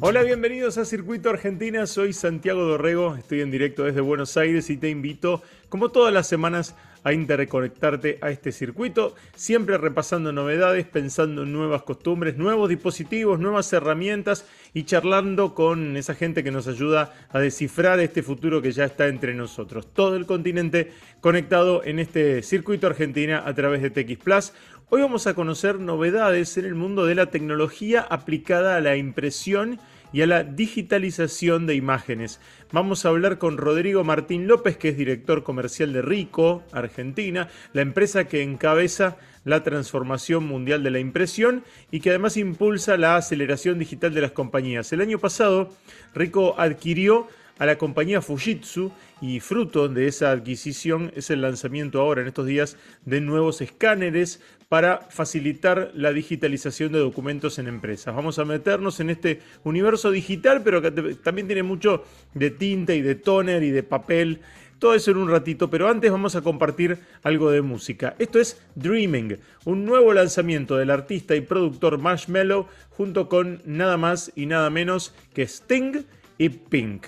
Hola, bienvenidos a Circuito Argentina. Soy Santiago Dorrego, estoy en directo desde Buenos Aires y te invito, como todas las semanas, a interconectarte a este circuito, siempre repasando novedades, pensando en nuevas costumbres, nuevos dispositivos, nuevas herramientas y charlando con esa gente que nos ayuda a descifrar este futuro que ya está entre nosotros. Todo el continente conectado en este circuito Argentina a través de TX Plus. Hoy vamos a conocer novedades en el mundo de la tecnología aplicada a la impresión y a la digitalización de imágenes. Vamos a hablar con Rodrigo Martín López, que es director comercial de Rico, Argentina, la empresa que encabeza la transformación mundial de la impresión y que además impulsa la aceleración digital de las compañías. El año pasado, Rico adquirió a la compañía Fujitsu y fruto de esa adquisición es el lanzamiento ahora en estos días de nuevos escáneres para facilitar la digitalización de documentos en empresas. Vamos a meternos en este universo digital, pero que también tiene mucho de tinta y de toner y de papel. Todo eso en un ratito, pero antes vamos a compartir algo de música. Esto es Dreaming, un nuevo lanzamiento del artista y productor Marshmello junto con nada más y nada menos que Sting y Pink.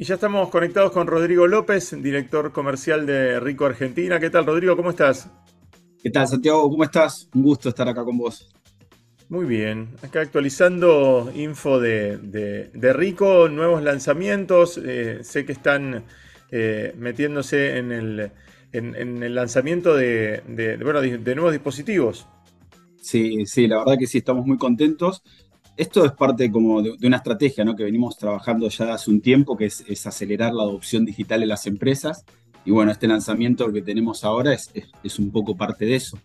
Y ya estamos conectados con Rodrigo López, director comercial de Rico Argentina. ¿Qué tal, Rodrigo? ¿Cómo estás? ¿Qué tal, Santiago? ¿Cómo estás? Un gusto estar acá con vos. Muy bien, acá actualizando info de, Rico, nuevos lanzamientos. Eh, sé que están eh, metiéndose en el, en, el lanzamiento de, de nuevos dispositivos. Sí, sí, la verdad que sí, estamos muy contentos esto es parte como de, una estrategia ¿no? que venimos trabajando ya hace un tiempo, que es, acelerar la adopción digital en las empresas. Y bueno, este lanzamiento que tenemos ahora es, un poco parte de eso.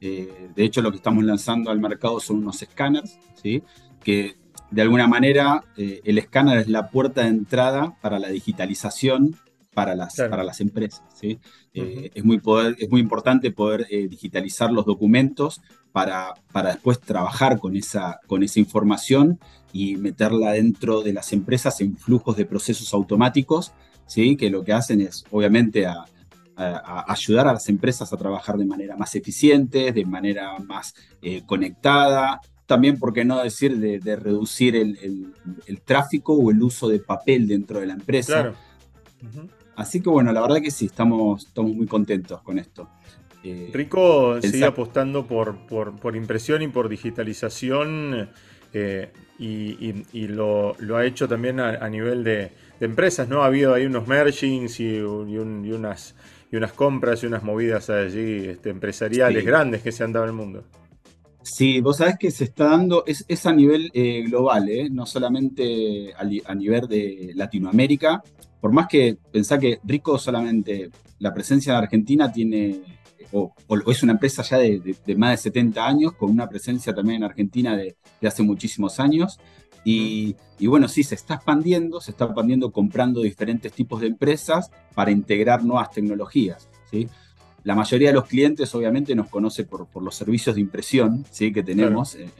Eh, de hecho, lo que estamos lanzando al mercado son unos escáneres, ¿sí? que de alguna manera eh, el escáner es la puerta de entrada para la digitalización para las, para las empresas. ¿sí? Eh, es, muy poder, es muy importante poder digitalizar los documentos para, para después trabajar con esa, con esa información y meterla dentro de las empresas en flujos de procesos automáticos, ¿sí? que lo que hacen es obviamente a, ayudar a las empresas a trabajar de manera más eficiente, de manera más eh, conectada, también, por qué no decir, de, reducir el, tráfico o el uso de papel dentro de la empresa. Así que bueno, la verdad que sí, estamos, estamos muy contentos con esto. Eh, Rico sigue apostando por, por, impresión y por digitalización eh, y, lo, ha hecho también a, nivel de, empresas, ¿no? Ha habido ahí unos mergings y, unas, y unas compras y unas movidas allí este, empresariales grandes que se han dado en el mundo. Sí, vos sabés que se está dando, es, a nivel eh, global, no solamente a, nivel de Latinoamérica, por más que pensá que Rico solamente, la presencia de Argentina tiene o, es una empresa ya de, más de 70 años, con una presencia también en Argentina de, hace muchísimos años. Y, bueno, sí, se está expandiendo, se está expandiendo comprando diferentes tipos de empresas para integrar nuevas tecnologías. ¿sí? La mayoría de los clientes obviamente nos conoce por, los servicios de impresión ¿sí? que tenemos en,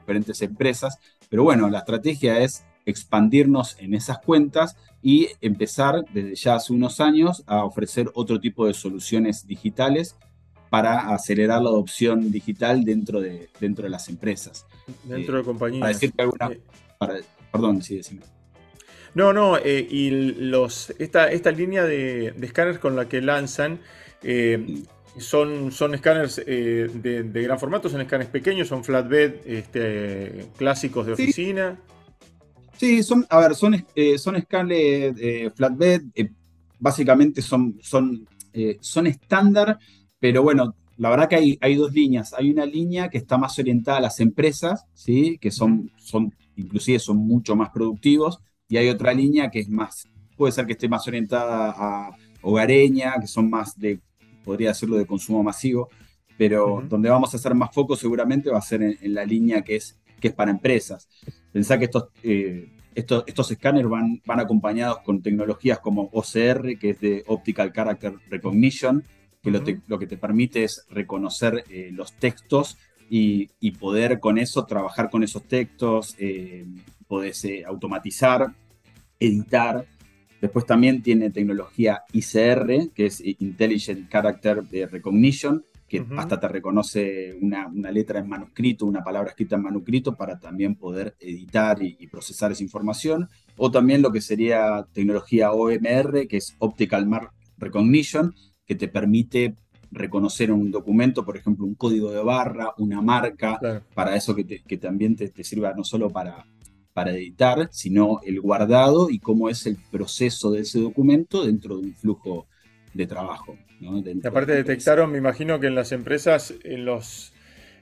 diferentes empresas, pero bueno, la estrategia es expandirnos en esas cuentas y empezar desde ya hace unos años a ofrecer otro tipo de soluciones digitales para acelerar la adopción digital dentro de, dentro de las empresas. Dentro de eh, compañías. Para decirte alguna. Eh. perdón, sí, decime. No, no, eh, y los, esta, esta línea de, escáneres con la que lanzan son, son escáneres de, gran formato, son escáneres pequeños, son flatbed este, clásicos de oficina. Sí, son, a ver, son, son escáneres flatbed, básicamente son, son, son estándar pero bueno, la verdad que hay, hay dos líneas. Hay una línea que está más orientada a las empresas, ¿sí? que son, son, inclusive son mucho más productivos, y hay otra línea que es más, puede ser que esté más orientada a hogareña, que son más de, podría decirlo, de consumo masivo, pero donde vamos a hacer más foco seguramente va a ser en, la línea que es, que es para empresas. Pensá que estos, eh, estos, estos escáneres van, van acompañados con tecnologías como OCR, que es de Optical Character Recognition, que lo, que te permite es reconocer eh, los textos y, poder con eso trabajar con esos textos, eh, podés eh, automatizar, editar. Después también tiene tecnología ICR, que es Intelligent Character Recognition, que hasta te reconoce una, letra en manuscrito, una palabra escrita en manuscrito para también poder editar y, procesar esa información, o también lo que sería tecnología OMR, que es Optical Mark Recognition, que te permite reconocer un documento, por ejemplo, un código de barra, una marca, para eso que, también te, sirva no solo para, para editar, sino el guardado y cómo es el proceso de ese documento dentro de un flujo de trabajo. Y aparte detectaron, me imagino que en las empresas, en los,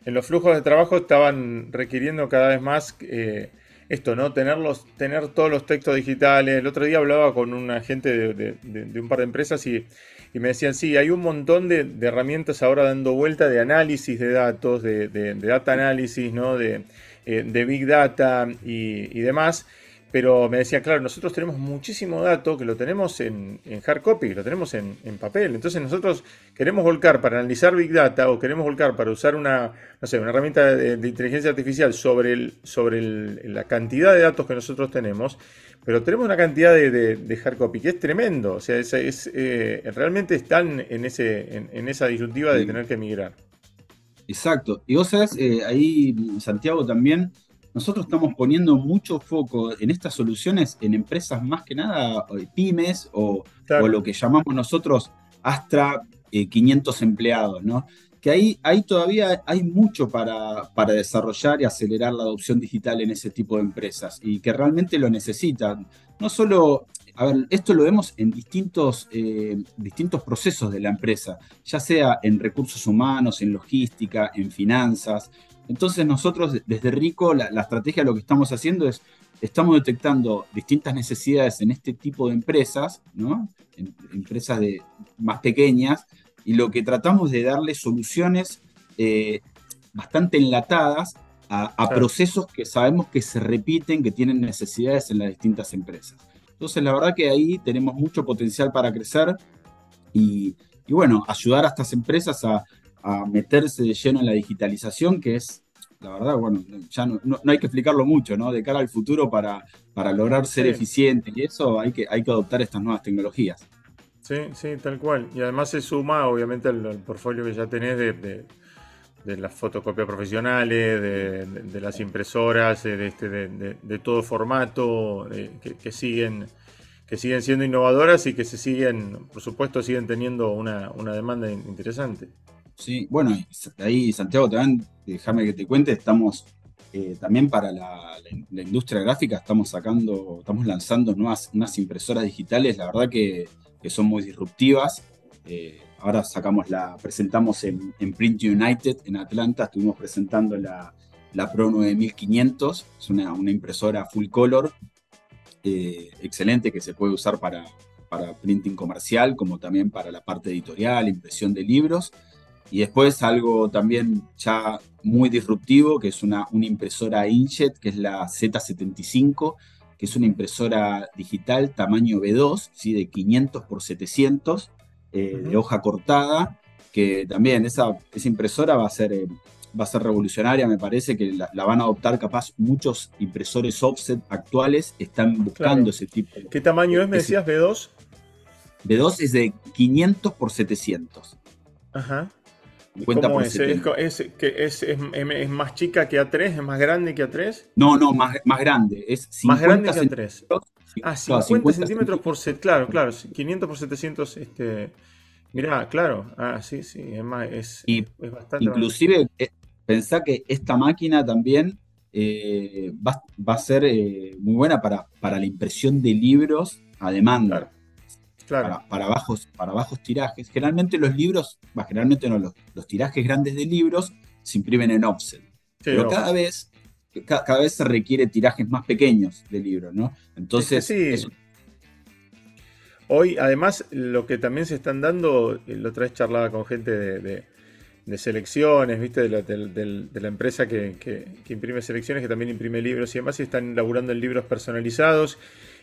en los flujos de trabajo estaban requiriendo cada vez más eh, esto, ¿no? Tenerlos, tener todos los textos digitales. El otro día hablaba con un agente de, un par de empresas y, me decían, sí, hay un montón de, herramientas ahora dando vuelta de análisis de datos, de, data análisis, ¿no? De, eh, Big Data y, y demás pero me decía, claro, nosotros tenemos muchísimo dato que lo tenemos en, hard copy, lo tenemos en, papel. Entonces nosotros queremos volcar para analizar Big Data o queremos volcar para usar una, no sé, una herramienta de, inteligencia artificial sobre, el, sobre la cantidad de datos que nosotros tenemos, pero tenemos una cantidad de, hard copy que es tremendo. O sea, es, eh, realmente están en, ese, en, esa disyuntiva de tener que migrar. Exacto. Y vos sabés, eh, ahí Santiago también nosotros estamos poniendo mucho foco en estas soluciones en empresas más que nada eh, pymes o, lo que llamamos nosotros Astra 500 eh, empleados, ¿no? Que ahí, ahí todavía hay mucho para, para, desarrollar y acelerar la adopción digital en ese tipo de empresas y que realmente lo necesitan. No solo, a ver, esto lo vemos en distintos, eh, distintos procesos de la empresa, ya sea en recursos humanos, en logística, en finanzas. Entonces nosotros desde Rico la, estrategia lo que estamos haciendo es, estamos detectando distintas necesidades en este tipo de empresas, ¿no? empresas de, más pequeñas, y lo que tratamos de darle soluciones eh, bastante enlatadas a, procesos que sabemos que se repiten, que tienen necesidades en las distintas empresas. Entonces la verdad que ahí tenemos mucho potencial para crecer y, bueno, ayudar a estas empresas a, a meterse de lleno en la digitalización, que es, la verdad, bueno, ya no, no, hay que explicarlo mucho, ¿no? De cara al futuro para, para lograr ser eficiente y eso hay que, hay que adoptar estas nuevas tecnologías. Sí, sí, tal cual. Y además se suma, obviamente, al, portfolio que ya tenés de, de, las fotocopias profesionales, de, las impresoras, de, este, de, todo formato, que, que, siguen que siguen siendo innovadoras y que se siguen, por supuesto, siguen teniendo una, una demanda interesante. Sí, bueno, ahí Santiago también, déjame que te cuente, estamos eh, también para la, industria gráfica, estamos sacando, estamos lanzando nuevas unas impresoras digitales, la verdad que, son muy disruptivas. Eh, ahora sacamos la, presentamos en, Print United en Atlanta, estuvimos presentando la, Pro 9500, es una, impresora full color, eh, excelente que se puede usar para, para printing comercial, como también para la parte editorial, impresión de libros. Y después algo también ya muy disruptivo, que es una, una impresora Inkjet, que es la Z75, que es una impresora digital tamaño B2, ¿sí? de 500 por 700, eh, de hoja cortada, que también esa, esa impresora va a ser... Eh, va a ser revolucionaria, me parece que la, van a adoptar capaz muchos impresores offset actuales están buscando ese tipo. ¿Qué tamaño es, me decías, B2? B2 es de 500 por 700. Ajá. ¿Cómo es? ¿Es, que es, es, más chica que A3? ¿Es más grande que A3? No, no, más, más grande. Es más grande que A3. Ah, 50, centímetros por set, claro, claro. 500 por 700, este. Mirá, claro. Ah, sí, sí, es, más, es, bastante. Inclusive, eh, pensá que esta máquina también eh, va, va, a ser eh, muy buena para, para la impresión de libros a demanda para, bajos, para bajos tirajes. Generalmente los libros, generalmente no, los, tirajes grandes de libros se imprimen en offset. pero cada vez, cada, vez se requiere tirajes más pequeños de libros, ¿no? Entonces, sí. Hoy, además, lo que también se están dando, la otra vez charlaba con gente de, selecciones, ¿viste? De la, empresa que, que, imprime selecciones, que también imprime libros y demás, y están laburando en libros personalizados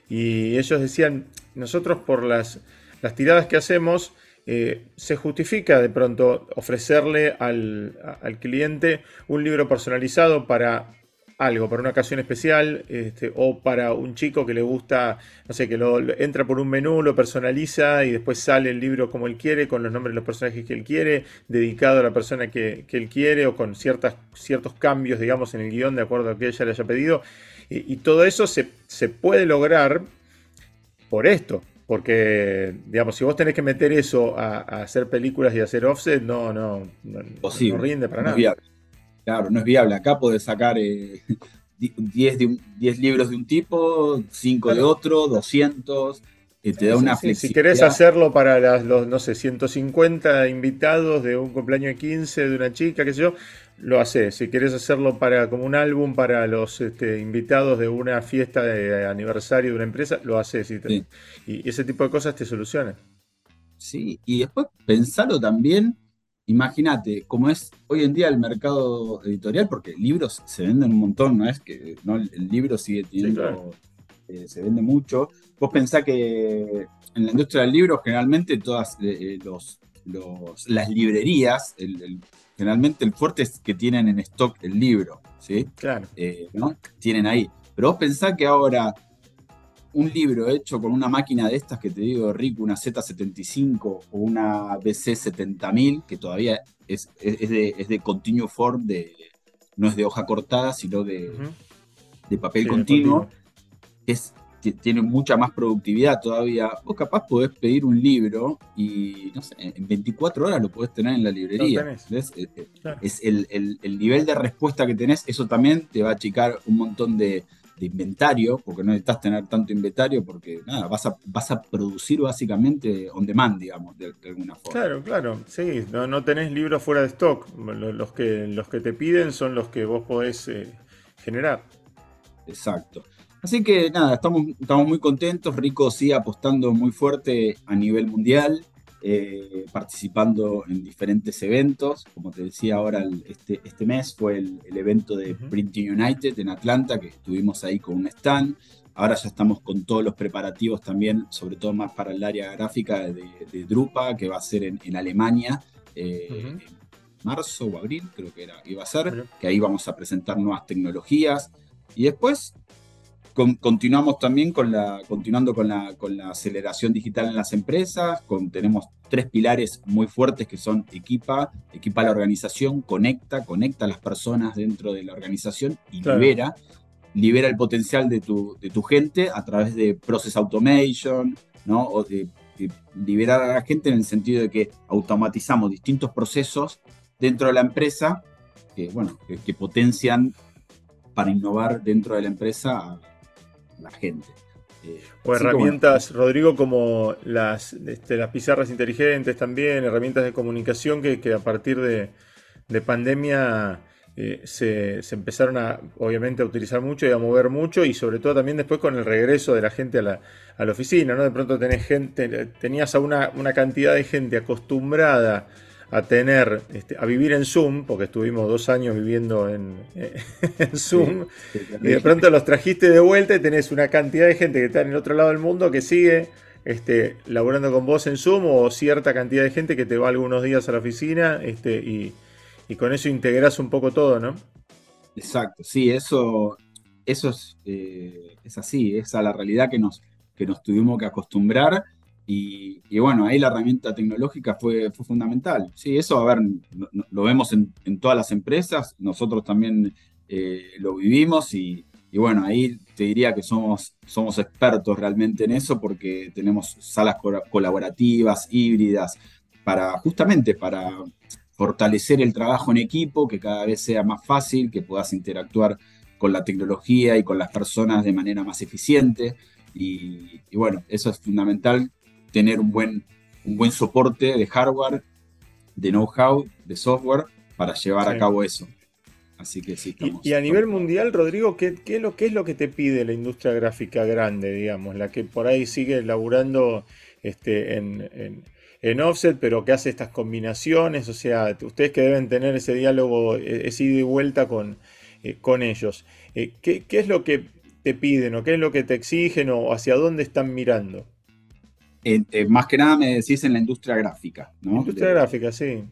y ellos decían, nosotros por las, las tiradas que hacemos, eh, se justifica de pronto ofrecerle al, cliente un libro personalizado para algo, para una ocasión especial, este, o para un chico que le gusta, no sé, que lo, entra por un menú, lo personaliza y después sale el libro como él quiere, con los nombres de los personajes que él quiere, dedicado a la persona que, él quiere, o con ciertas, ciertos cambios, digamos, en el guion de acuerdo a que ella le haya pedido. Y, todo eso se, puede lograr por esto, porque, digamos, si vos tenés que meter eso a, hacer películas y hacer offset, no, no, no, rinde para nada. Claro, no es viable. Acá podés sacar 10 eh, libros de un tipo, 5 de otro, 200. Que te da una Si querés hacerlo para los, no sé, 150 invitados de un cumpleaños de 15 de una chica, qué sé yo, lo haces. Si querés hacerlo para como un álbum para los este, invitados de una fiesta de aniversario de una empresa, lo haces. Y, y ese tipo de cosas te solucionan. Sí, y después pensarlo también imagínate, como es hoy en día el mercado editorial, porque libros se venden un montón, ¿no es? Que el libro sigue teniendo, eh, se vende mucho. Vos pensás que en la industria del libro, generalmente todas eh, eh, las librerías, generalmente el fuerte es que tienen en stock el libro, ¿sí? Claro. ¿no? Tienen ahí. Pero vos pensás que ahora un libro hecho con una máquina de estas que te digo, Rick, una Z75 o una BC70000, que todavía es, de, es de continuo form, de, no es de hoja cortada, sino de, papel continuo, Es, tiene mucha más productividad todavía. Vos capaz podés pedir un libro y no sé, en 24 horas lo podés tener en la librería. Eh, eh, es el, el nivel de respuesta que tenés, eso también te va a achicar un montón de de inventario, porque no necesitas tener tanto inventario, porque nada, vas a, vas a producir básicamente on demand, digamos, de, alguna forma. Claro, claro, sí, no, tenés libros fuera de stock, los que, los que te piden son los que vos podés eh, generar. Exacto. Así que nada, estamos, estamos muy contentos, Rico sigue apostando muy fuerte a nivel mundial. Eh, participando en diferentes eventos. Como te decía ahora, este, este mes fue el, evento de Printing United en Atlanta, que estuvimos ahí con un stand. Ahora ya estamos con todos los preparativos también, sobre todo más para el área gráfica de, Drupa, que va a ser en, Alemania. Eh, marzo o abril, creo que era, iba a ser, que ahí vamos a presentar nuevas tecnologías. Y después continuamos también con la, continuando con la, con la aceleración digital en las empresas. Con, tenemos tres pilares muy fuertes que son equipa, equipa la organización, conecta, conecta a las personas dentro de la organización y libera. Libera el potencial de tu, de tu gente a través de process automation, ¿no? O de, liberar a la gente en el sentido de que automatizamos distintos procesos dentro de la empresa que, bueno, que, potencian para innovar dentro de la empresa la gente. Eh, o herramientas, Rodrigo, como las, este, las pizarras inteligentes también, herramientas de comunicación que, a partir de, pandemia eh, se, empezaron a, obviamente, a utilizar mucho y a mover mucho, y sobre todo también después con el regreso de la gente a la, a la oficina, ¿no? De pronto tenés gente, tenías a una, una cantidad de gente acostumbrada a tener, este, a vivir en Zoom, porque estuvimos dos años viviendo en, Zoom, y de pronto los trajiste de vuelta y tenés una cantidad de gente que está en el otro lado del mundo que sigue este, laborando con vos en Zoom o cierta cantidad de gente que te va algunos días a la oficina este, y, con eso integrás un poco todo, ¿no? Exacto, sí, eso, eso es, eh, es así, es a la realidad que nos, que nos tuvimos que acostumbrar y, bueno, ahí la herramienta tecnológica fue, fue fundamental. Sí, eso, a ver, lo, vemos en, todas las empresas, nosotros también eh, lo vivimos y, bueno, ahí te diría que somos, somos expertos realmente en eso porque tenemos salas colaborativas, híbridas, para justamente para fortalecer el trabajo en equipo, que cada vez sea más fácil, que puedas interactuar con la tecnología y con las personas de manera más eficiente. y, bueno, eso es fundamental tener un buen, un buen soporte de hardware, de know-how, de software para llevar a cabo eso. Así que sí. y, a nivel mundial, Rodrigo, ¿qué, es lo, ¿qué es lo que te pide la industria gráfica grande, digamos? La que por ahí sigue laburando este, en, offset, pero que hace estas combinaciones. O sea, ustedes que deben tener ese diálogo, e, ese ida y vuelta con, eh, con ellos. Eh, ¿qué, ¿Qué es lo que te piden o qué es lo que te exigen o hacia dónde están mirando? Eh, más que nada me decís en la industria gráfica, ¿no? Industria gráfica, sí.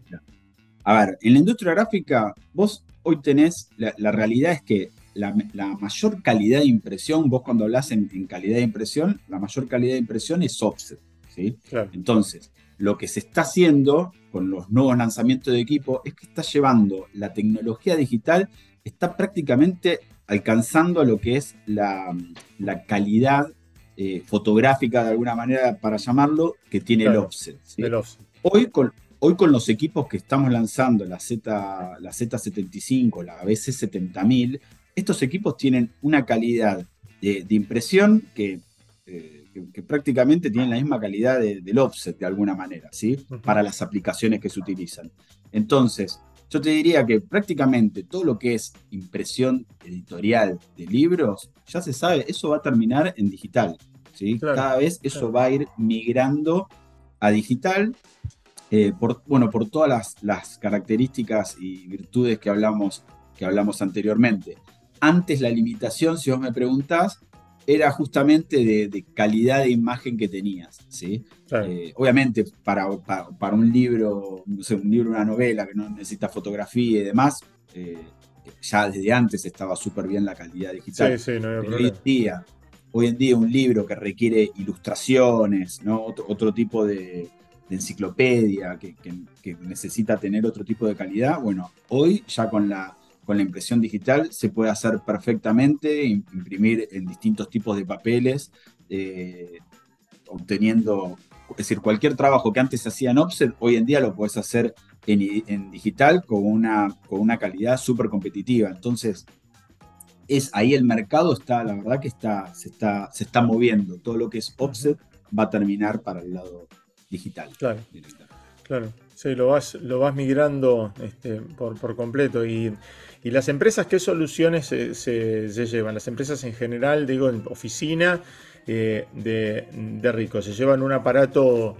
A ver, en la industria gráfica, vos hoy tenés, la, realidad es que la, mayor calidad de impresión, vos cuando hablas en, calidad de impresión, la mayor calidad de impresión es offset. ¿sí? Entonces, lo que se está haciendo con los nuevos lanzamientos de equipo es que está llevando la tecnología digital, está prácticamente alcanzando lo que es la, calidad eh, fotográfica, de alguna manera, para llamarlo, que tiene el offset. Hoy, con, hoy con los equipos que estamos lanzando, la, Z, la Z75, la BC70000, estos equipos tienen una calidad de, impresión eh, que, prácticamente tienen la misma calidad del offset de alguna manera, ¿sí? Para las aplicaciones que se utilizan. Entonces, yo te diría que prácticamente todo lo que es impresión editorial de libros, ya se sabe, eso va a terminar en digital. ¿sí? Cada vez eso va a ir migrando a digital, eh, por, bueno, por todas las, las, características y virtudes que hablamos, que hablamos anteriormente. Antes la limitación, si vos me preguntás, era justamente de, calidad de imagen que tenías, ¿sí? Eh, obviamente para, para, un libro, no sé, un libro, una novela que no necesita fotografía y demás, eh, ya desde antes estaba súper bien la calidad digital. Sí, sí, no hay hoy, en día, hoy en día un libro que requiere ilustraciones, ¿no? otro, tipo de, enciclopedia que, que necesita tener otro tipo de calidad, bueno, hoy ya con la con la impresión digital se puede hacer perfectamente, imprimir en distintos tipos de papeles, eh, obteniendo, es decir, cualquier trabajo que antes se hacía en offset, hoy en día lo puedes hacer en, digital con una, con una calidad súper competitiva. Entonces, es ahí el mercado está, la verdad que está, se, está, se está moviendo. Todo lo que es offset va a terminar para el lado digital. Claro. Claro. Sí, lo vas, lo vas migrando este, por, por completo. Y ¿Y las empresas qué soluciones se, llevan? Las empresas en general, digo, en oficina eh, de, Rico, ¿se llevan un aparato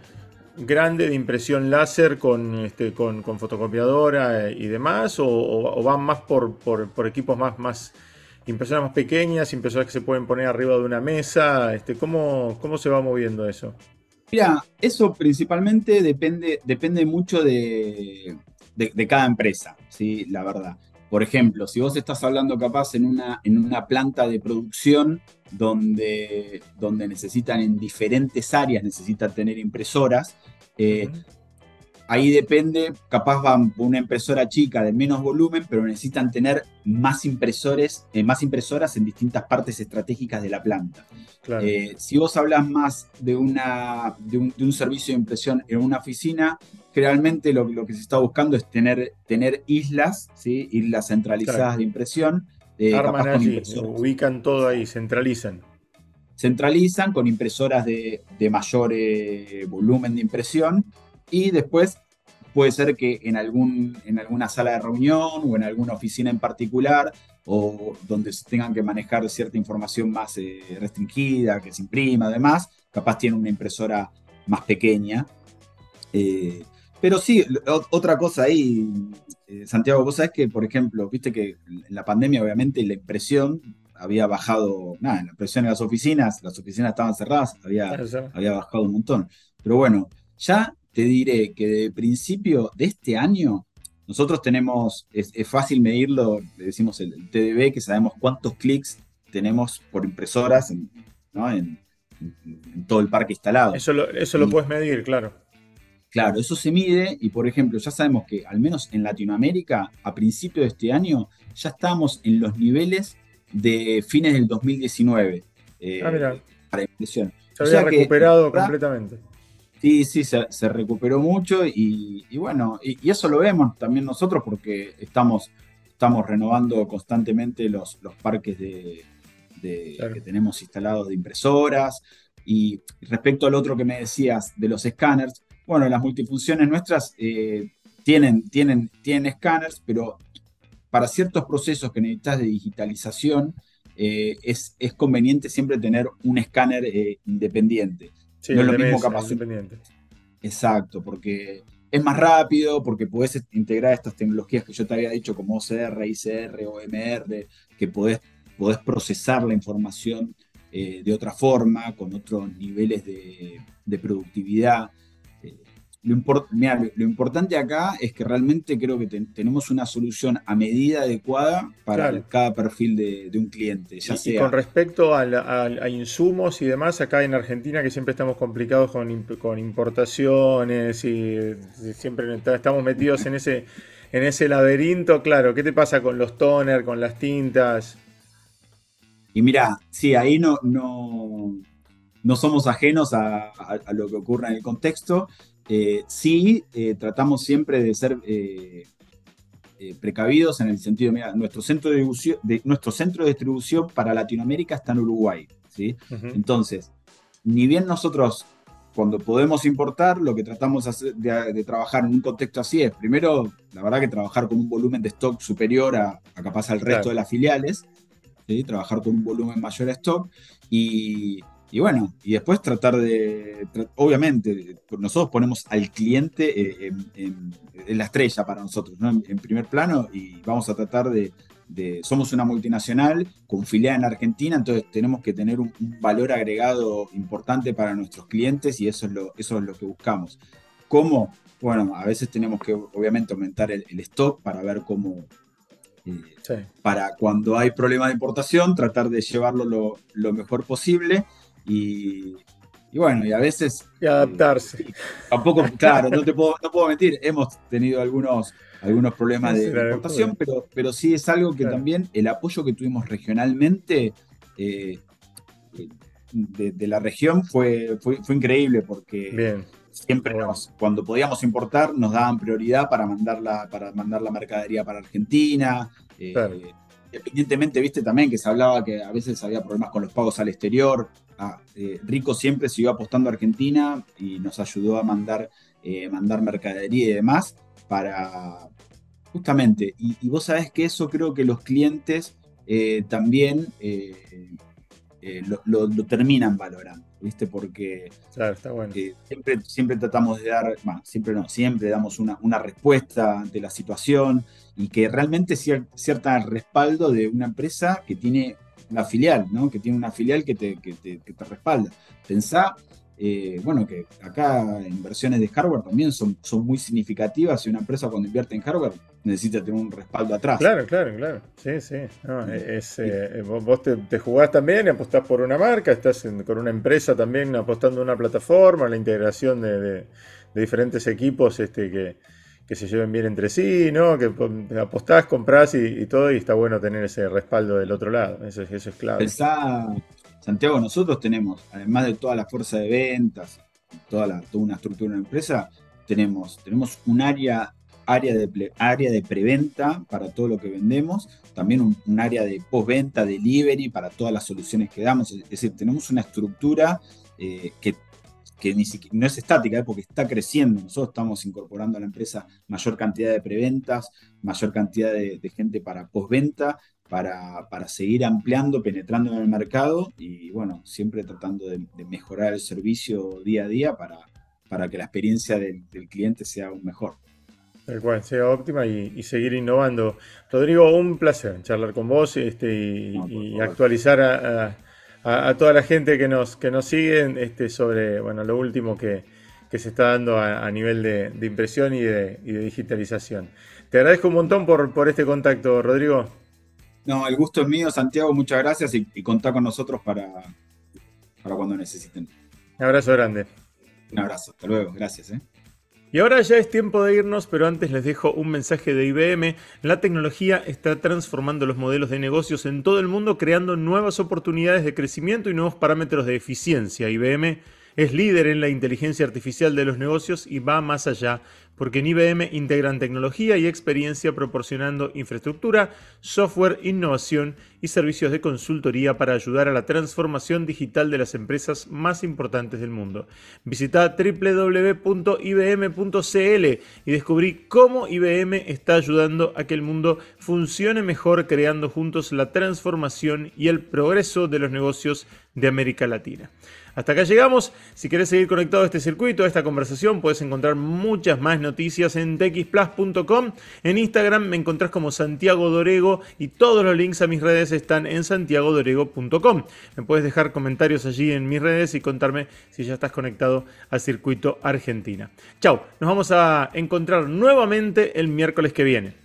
grande de impresión láser con, este, con, fotocopiadora y demás? ¿O, van más por, equipos más, más, impresoras más pequeñas, impresoras que se pueden poner arriba de una mesa? Este, ¿cómo, ¿Cómo se va moviendo eso? Mira, eso principalmente depende, depende mucho de, de, cada empresa, ¿sí? la verdad. Por ejemplo, si vos estás hablando capaz en una, en una planta de producción donde, donde necesitan en diferentes áreas, necesitan tener impresoras, eh, ahí depende, capaz van una impresora chica de menos volumen, pero necesitan tener más impresores, eh, más impresoras en distintas partes estratégicas de la planta. Eh, si vos hablas más de, una, de un, servicio de impresión en una oficina, generalmente lo, lo, que se está buscando es tener, tener islas, ¿sí? islas centralizadas de impresión. Eh, Arman allí, ubican todo ahí, centralizan centralizan con impresoras de, de mayor volumen de impresión y después puede ser que en, algún, en alguna sala de reunión o en alguna oficina en particular o donde tengan que manejar cierta información más eh, restringida, que se imprima, además, capaz tiene una impresora más pequeña. Eh, pero sí, otra cosa ahí, eh, Santiago, vos sabés que, por ejemplo, viste que en la pandemia obviamente la impresión había bajado, nada, la impresión en las oficinas, las oficinas estaban cerradas, había, había bajado un montón. Pero bueno, ya te diré que de principio de este año, nosotros tenemos, es, fácil medirlo, le decimos el, TDB, que sabemos cuántos clics tenemos por impresoras en, todo el parque instalado. Eso lo, eso lo puedes medir, claro. Claro, eso se mide y, por ejemplo, ya sabemos que al menos en Latinoamérica, a principio de este año, ya estamos en los niveles de fines del 2019. Eh, ah, mira. Para impresión. Se había recuperado completamente. Sí, sí, se, recuperó mucho y, bueno, y, eso lo vemos también nosotros porque estamos, estamos renovando constantemente los, los parques de, que tenemos instalados de impresoras. Y respecto al otro que me decías de los escáneres, bueno, las multifunciones nuestras eh, tienen, tienen, tienen escáneres, pero para ciertos procesos que necesitas de digitalización, eh, es, es, conveniente siempre tener un escáner eh, independiente. Sí, no es lo mismo capaz. Independiente. Exacto, porque es más rápido, porque puedes integrar estas tecnologías que yo te había dicho como OCR, ICR, OMR, que podés, podés procesar la información eh, de otra forma, con otros niveles de, productividad. Eh, lo, importante acá es que realmente creo que tenemos una solución a medida adecuada para cada perfil de, un cliente. Ya y, con respecto a, insumos y demás, acá en Argentina que siempre estamos complicados con, importaciones y, siempre estamos metidos en ese, en ese laberinto, claro, ¿qué te pasa con los toner, con las tintas? Y mira, sí, ahí no, no, no somos ajenos a, lo que ocurre en el contexto. Eh, sí, eh, tratamos siempre de ser eh, precavidos en el sentido, mira, nuestro centro de, nuestro centro de distribución para Latinoamérica está en Uruguay. ¿sí? Entonces, ni bien nosotros cuando podemos importar, lo que tratamos de, trabajar en un contexto así es, primero, la verdad que trabajar con un volumen de stock superior a, capaz al resto de las filiales, trabajar con un volumen mayor de stock y, y bueno, y después tratar de, obviamente, nosotros ponemos al cliente eh, en, la estrella para nosotros, ¿no? en, primer plano, y vamos a tratar de, somos una multinacional con filial en Argentina, entonces tenemos que tener un, valor agregado importante para nuestros clientes y eso es lo, eso es lo que buscamos. ¿Cómo? Bueno, a veces tenemos que obviamente aumentar el, stock para ver cómo, eh, para cuando hay problemas de importación, tratar de llevarlo lo, lo mejor posible y, bueno, y a veces... Y adaptarse. tampoco, claro, no te puedo, no puedo mentir, hemos tenido algunos, algunos problemas de importación, pero, pero sí es algo que también el apoyo que tuvimos regionalmente eh, de, la región fue, fue, increíble porque siempre cuando podíamos importar nos daban prioridad para mandar la, para mandar la mercadería para Argentina. Eh, Independientemente, viste también que se hablaba que a veces había problemas con los pagos al exterior. Eh, Rico siempre siguió apostando a Argentina y nos ayudó a mandar, eh, mandar mercadería y demás para justamente. Y, vos sabés que eso creo que los clientes eh, también lo, terminan valorando. ¿viste? Porque siempre, siempre tratamos de dar, bueno, siempre no, siempre damos una, una respuesta ante la situación, y que realmente cierta respaldo de una empresa que tiene una filial, ¿no? que tiene una filial que te, que te, respalda. Pensá, eh, bueno, que acá inversiones de hardware también son, son muy significativas y una empresa cuando invierte en hardware necesita tener un respaldo atrás. Claro, claro, claro. Sí, sí. es, eh, vos te, jugás también y apostás por una marca, estás con una empresa también apostando una plataforma, la integración de, de diferentes equipos este, que, que se lleven bien entre sí, ¿no? Que apostás, comprás y, todo, y está bueno tener ese respaldo del otro lado. Eso, eso es clave. Santiago, nosotros tenemos, además de toda la fuerza de ventas, toda, la, toda una estructura de una empresa, tenemos, tenemos un área, área, de, área de preventa para todo lo que vendemos, también un, área de postventa, delivery para todas las soluciones que damos. Es decir, tenemos una estructura eh, que que ni siquiera, no es estática, ¿eh? porque está creciendo. Nosotros estamos incorporando a la empresa mayor cantidad de preventas, mayor cantidad de, gente para postventa, para, para, seguir ampliando, penetrando en el mercado y bueno, siempre tratando de, mejorar el servicio día a día para, para que la experiencia del, cliente sea aún mejor. El cual sea óptima y, seguir innovando. Rodrigo, un placer charlar con vos este, y, actualizar a a, toda la gente que nos, que nos sigue este, sobre bueno, lo último que, se está dando a, nivel de, impresión y de, digitalización. Te agradezco un montón por, por este contacto, Rodrigo. No, el gusto es mío, Santiago, muchas gracias y, y contá con nosotros para, para cuando necesiten. Un abrazo grande. Un abrazo, hasta luego, gracias. ¿eh? Y ahora ya es tiempo de irnos, pero antes les dejo un mensaje de IBM. La tecnología está transformando los modelos de negocios en todo el mundo, creando nuevas oportunidades de crecimiento y nuevos parámetros de eficiencia. IBM es líder en la inteligencia artificial de los negocios y va más allá, porque en IBM integran tecnología y experiencia proporcionando infraestructura, software, innovación y servicios de consultoría para ayudar a la transformación digital de las empresas más importantes del mundo. Visita www.ibm.cl y descubrí cómo IBM está ayudando a que el mundo funcione mejor creando juntos la transformación y el progreso de los negocios de América Latina. Hasta acá llegamos. Si querés seguir conectado a este circuito, a esta conversación, puedes encontrar muchas más noticias en txplus.com. En Instagram me encontrás como Santiago Dorego y todos los links a mis redes están en santiagodorego.com. Me puedes dejar comentarios allí en mis redes y contarme si ya estás conectado al circuito Argentina. Chau, nos vamos a encontrar nuevamente el miércoles que viene.